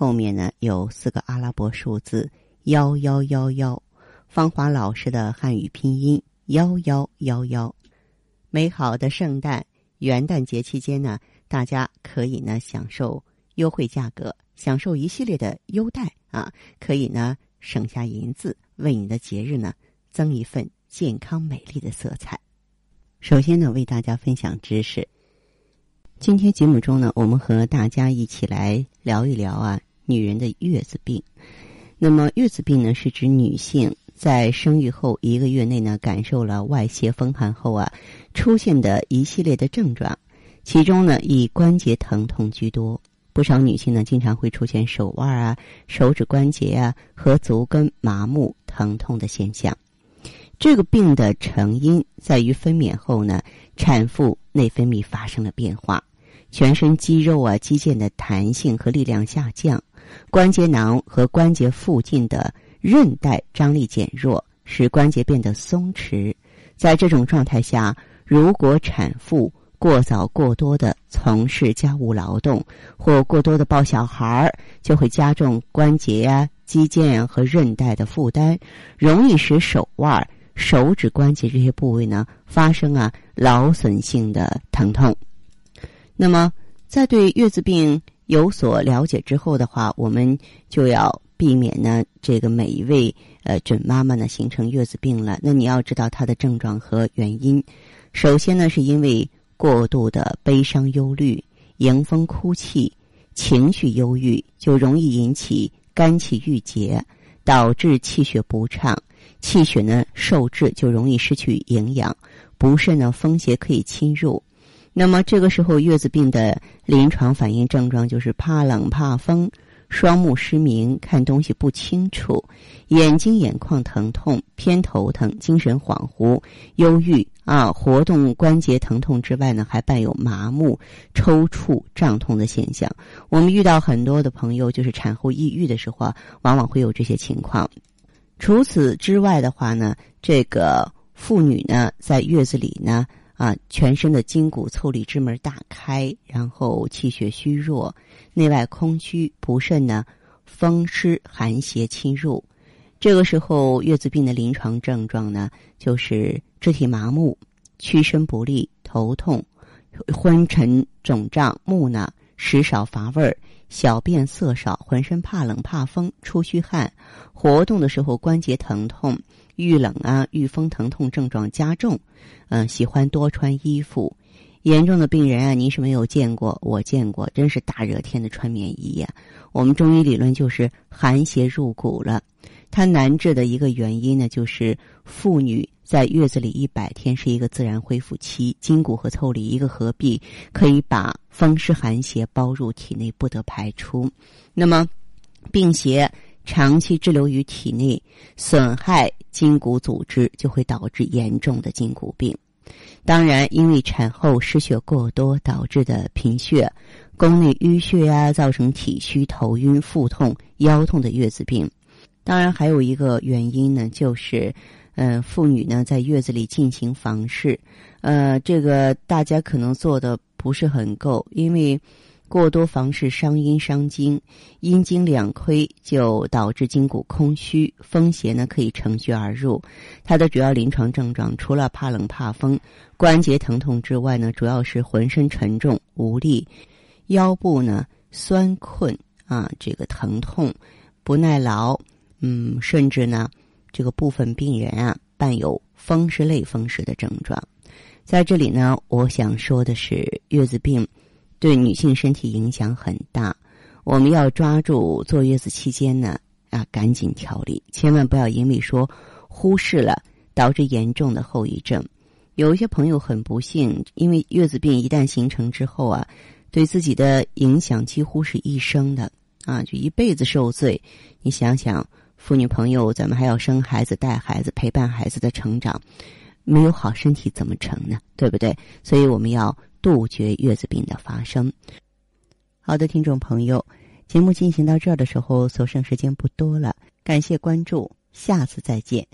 后面呢有四个阿拉伯数字幺幺幺幺，芳华老师的汉语拼音幺幺幺幺。美好的圣诞、元旦节期间呢，大家可以呢享受。优惠价格，享受一系列的优待啊！可以呢省下银子，为你的节日呢增一份健康美丽的色彩。首先呢，为大家分享知识。今天节目中呢，我们和大家一起来聊一聊啊，女人的月子病。那么，月子病呢，是指女性在生育后一个月内呢，感受了外邪风寒后啊，出现的一系列的症状，其中呢，以关节疼痛居多。不少女性呢，经常会出现手腕啊、手指关节啊和足跟麻木、疼痛的现象。这个病的成因在于分娩后呢，产妇内分泌发生了变化，全身肌肉啊、肌腱的弹性和力量下降，关节囊和关节附近的韧带张力减弱，使关节变得松弛。在这种状态下，如果产妇过早、过多的从事家务劳动，或过多的抱小孩儿，就会加重关节呀、肌腱和韧带的负担，容易使手腕、手指关节这些部位呢发生啊劳损性的疼痛。那么，在对月子病有所了解之后的话，我们就要避免呢这个每一位呃准妈妈呢形成月子病了。那你要知道它的症状和原因。首先呢，是因为过度的悲伤、忧虑、迎风哭泣、情绪忧郁，就容易引起肝气郁结，导致气血不畅。气血呢受制，就容易失去营养，不慎呢风邪可以侵入。那么这个时候，月子病的临床反应症状就是怕冷、怕风。双目失明，看东西不清楚，眼睛眼眶疼痛，偏头疼，精神恍惚，忧郁啊，活动关节疼痛之外呢，还伴有麻木、抽搐、胀痛的现象。我们遇到很多的朋友，就是产后抑郁的时候啊，往往会有这些情况。除此之外的话呢，这个妇女呢，在月子里呢。啊，全身的筋骨、腠理、之门大开，然后气血虚弱，内外空虚，不慎呢风湿寒邪侵入。这个时候，月子病的临床症状呢，就是肢体麻木、屈伸不利、头痛、昏沉肿胀、目呢食少乏味、小便色少、浑身怕冷怕风、出虚汗，活动的时候关节疼痛。遇冷啊，遇风疼痛症状加重，嗯，喜欢多穿衣服，严重的病人啊，您是没有见过，我见过，真是大热天的穿棉衣呀。我们中医理论就是寒邪入骨了，它难治的一个原因呢，就是妇女在月子里一百天是一个自然恢复期，筋骨和腠理一个合璧，可以把风湿寒邪包入体内，不得排出。那么，病邪。长期滞留于体内，损害筋骨组织，就会导致严重的筋骨病。当然，因为产后失血过多导致的贫血、宫内淤血啊，造成体虚、头晕、腹痛、腰痛的月子病。当然，还有一个原因呢，就是，嗯，妇女呢在月子里进行房事，呃，这个大家可能做的不是很够，因为。过多房事伤阴伤精，阴精两亏就导致筋骨空虚，风邪呢可以乘虚而入。它的主要临床症状除了怕冷怕风、关节疼痛之外呢，主要是浑身沉重无力，腰部呢酸困啊，这个疼痛不耐劳，嗯，甚至呢这个部分病人啊伴有风湿类风湿的症状。在这里呢，我想说的是月子病。对女性身体影响很大，我们要抓住坐月子期间呢啊，赶紧调理，千万不要因为说忽视了，导致严重的后遗症。有一些朋友很不幸，因为月子病一旦形成之后啊，对自己的影响几乎是一生的。啊，就一辈子受罪。你想想，妇女朋友，咱们还要生孩子、带孩子、陪伴孩子的成长，没有好身体怎么成呢？对不对？所以我们要杜绝月子病的发生。好的，听众朋友，节目进行到这儿的时候，所剩时间不多了，感谢关注，下次再见。